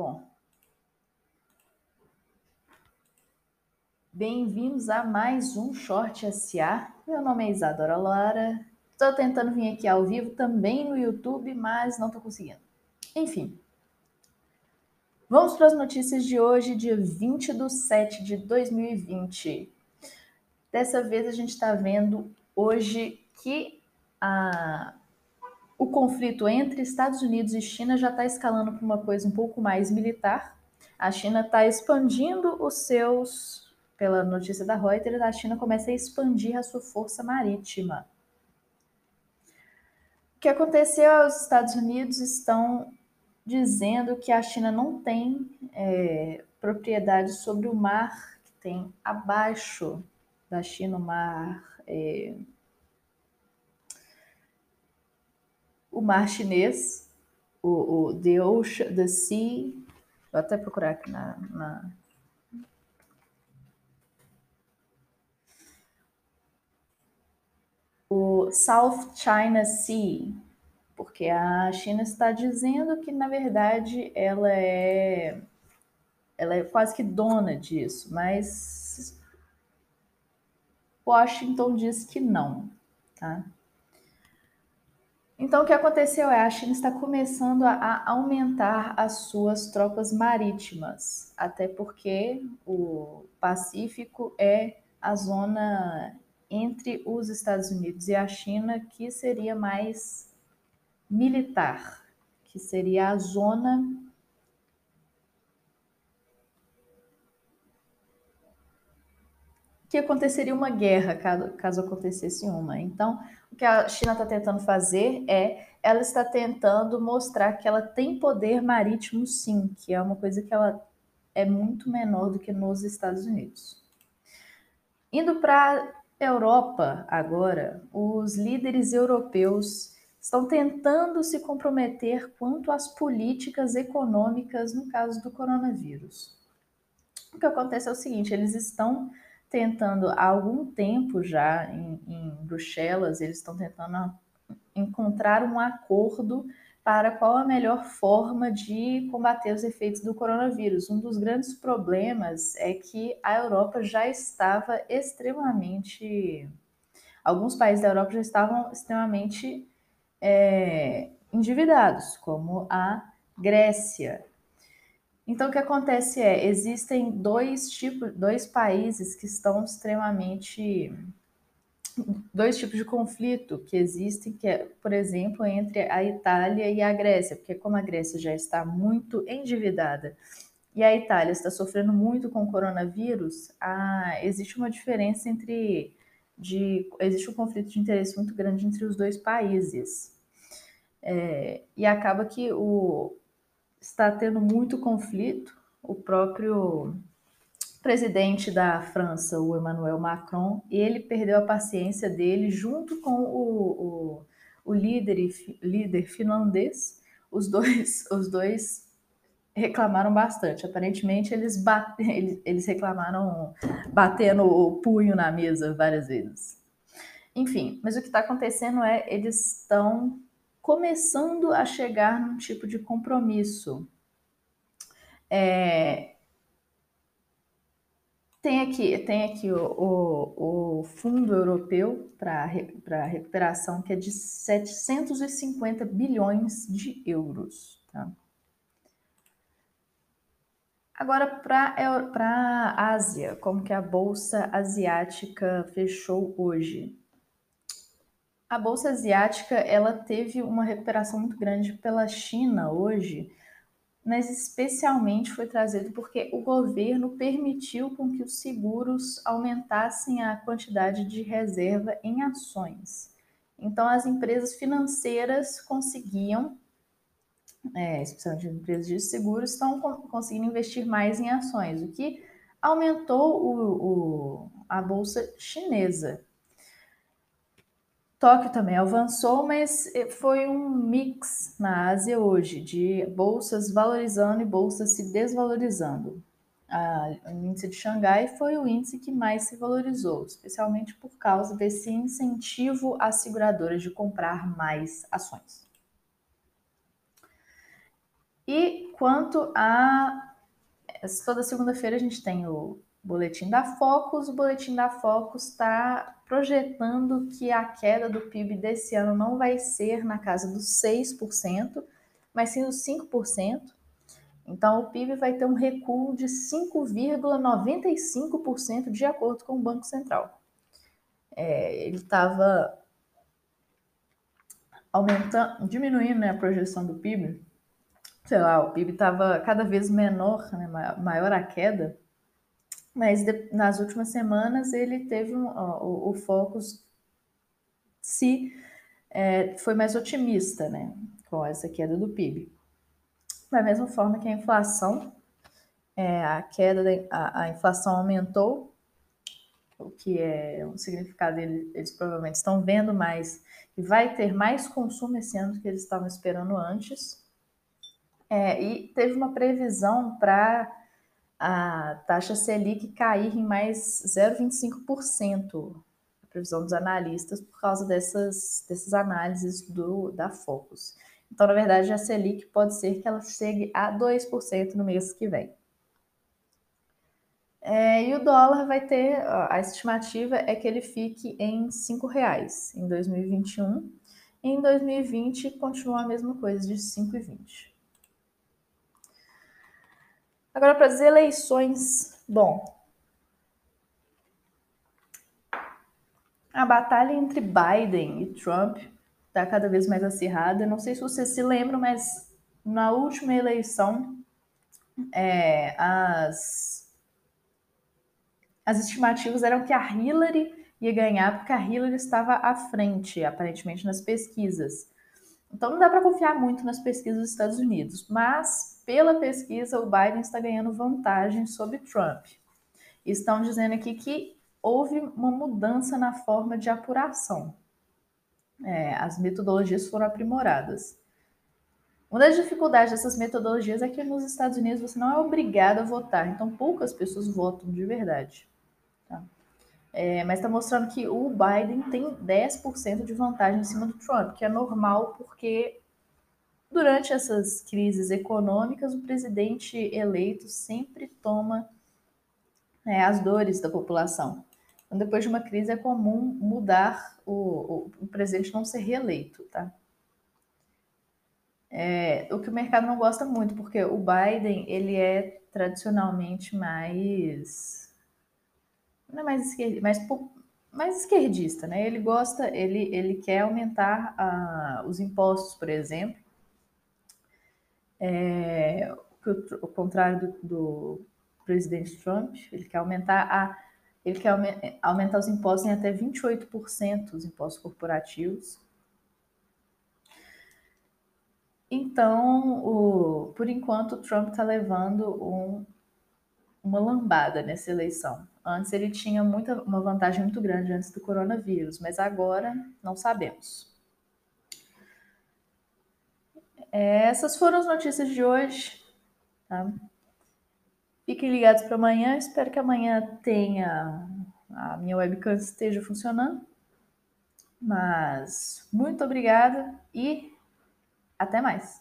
Bom, bem-vindos a mais um Short SA. Meu nome é Isadora Lara. Estou tentando vir aqui ao vivo também no YouTube, mas não estou conseguindo. Enfim, vamos para as notícias de hoje, dia 20 de 7 de 2020. Dessa vez a gente está vendo hoje que a, o conflito entre Estados Unidos e China já está escalando para uma coisa um pouco mais militar. A China está expandindo os seus, pela notícia da Reuters, a China começa a expandir a sua força marítima. O que aconteceu? Os Estados Unidos estão dizendo que a China não tem é, propriedade sobre o mar que tem abaixo da China, o mar. É, o mar chinês, o, o The Ocean, The Sea. Vou até procurar aqui na, na o South China Sea, porque a China está dizendo que na verdade ela é ela é quase que dona disso, mas Washington diz que não, tá? Então, o que aconteceu é a China está começando a aumentar as suas tropas marítimas, até porque o Pacífico é a zona entre os Estados Unidos e a China que seria mais militar, que seria a zona que aconteceria uma guerra caso, caso acontecesse uma. Então, o que a China está tentando fazer é, ela está tentando mostrar que ela tem poder marítimo, sim, que é uma coisa que ela é muito menor do que nos Estados Unidos. Indo para Europa, agora, os líderes europeus estão tentando se comprometer quanto às políticas econômicas no caso do coronavírus. O que acontece é o seguinte: eles estão tentando há algum tempo já em, em Bruxelas, eles estão tentando encontrar um acordo para qual a melhor forma de combater os efeitos do coronavírus. Um dos grandes problemas é que a Europa já estava extremamente. Alguns países da Europa já estavam extremamente é, endividados, como a Grécia. Então, o que acontece é, existem dois tipos, dois países que estão extremamente dois tipos de conflito que existem, que é, por exemplo, entre a Itália e a Grécia, porque como a Grécia já está muito endividada e a Itália está sofrendo muito com o coronavírus, ah, existe uma diferença entre de existe um conflito de interesse muito grande entre os dois países. É, e acaba que o, está tendo muito conflito. O próprio presidente da França, o Emmanuel Macron, ele perdeu a paciência dele junto com o, o, o líder, líder finlandês. Os dois, os dois reclamaram bastante. Aparentemente, eles, bate, eles, reclamaram batendo o punho na mesa várias vezes. Enfim, mas o que está acontecendo é eles estão começando a chegar num tipo de compromisso. É, tem aqui, tem aqui o, o, o Fundo Europeu para Recuperação, que é de 750 bilhões de euros. Tá? Agora, para a Ásia, como que a Bolsa Asiática fechou hoje? A Bolsa Asiática ela teve uma recuperação muito grande pela China hoje, mas especialmente foi trazido porque o governo permitiu com que os seguros aumentassem a quantidade de reserva em ações. Então, as empresas financeiras conseguiam, é, especialmente as empresas de seguros, estão conseguindo investir mais em ações, o que aumentou o, o, a bolsa chinesa. Tóquio também avançou, mas eh, foi um mix na Ásia hoje de bolsas valorizando e bolsas se desvalorizando. o índice de Xangai foi o índice que mais se valorizou, especialmente por causa desse incentivo às seguradoras de comprar mais ações. E quanto a. Toda segunda-feira a gente tem o boletim da Focus. O boletim da Focus está projetando que a queda do PIB desse ano não vai ser na casa dos 6%, mas sim dos 5%. Então, o PIB vai ter um recuo de 5,95% de acordo com o Banco Central. É, ele estava aumentando, diminuindo né, a projeção do PIB. Sei lá, o PIB estava cada vez menor, né, maior a queda, mas de, nas últimas semanas ele teve um, ó, o, o se é, foi mais otimista né, com essa queda do PIB. Da mesma forma que a inflação, é, a queda, da, a, a, inflação aumentou, o que é um significado, eles, eles provavelmente estão vendo mais e vai ter mais consumo esse ano do que eles estavam esperando antes. É, e teve uma previsão para a taxa Selic cair em mais 0,25%, a previsão dos analistas, por causa dessas, dessas análises do, da Focus. Então, na verdade, a Selic pode ser que ela chegue a 2% no mês que vem. É, e o dólar vai ter, a estimativa é que ele fique em R$ reais em 2021. E em 2020 continua a mesma coisa, de 5,20. Agora para as eleições. Bom, a batalha entre Biden e Trump está cada vez mais acirrada. Não sei se vocês se lembram, mas na última eleição, é, as, as estimativas eram que a Hillary ia ganhar, porque a Hillary estava à frente, aparentemente, nas pesquisas. Então não dá para confiar muito nas pesquisas dos Estados Unidos, mas pela pesquisa o Biden está ganhando vantagem sobre Trump. Estão dizendo aqui que houve uma mudança na forma de apuração é, as metodologias foram aprimoradas. Uma das dificuldades dessas metodologias é que nos Estados Unidos você não é obrigado a votar, então poucas pessoas votam de verdade. É, mas está mostrando que o Biden tem 10% de vantagem em cima do Trump, que é normal porque durante essas crises econômicas o presidente eleito sempre toma é, as dores da população. Então, depois de uma crise é comum mudar o, o, o presidente não ser reeleito, tá? É, o que o mercado não gosta muito, porque o Biden ele é tradicionalmente mais não é mais esquerdista, mais, mais esquerdista, né? Ele gosta, ele, ele quer aumentar uh, os impostos, por exemplo. É, o, o contrário do, do presidente Trump, ele quer aumentar a ele quer aumentar os impostos em até 28%, os impostos corporativos. Então, o, por enquanto, o Trump está levando um, uma lambada nessa eleição. Antes ele tinha muita, uma vantagem muito grande antes do coronavírus, mas agora não sabemos. É, essas foram as notícias de hoje. Tá? Fiquem ligados para amanhã. Espero que amanhã tenha a minha webcam esteja funcionando. Mas muito obrigada e até mais.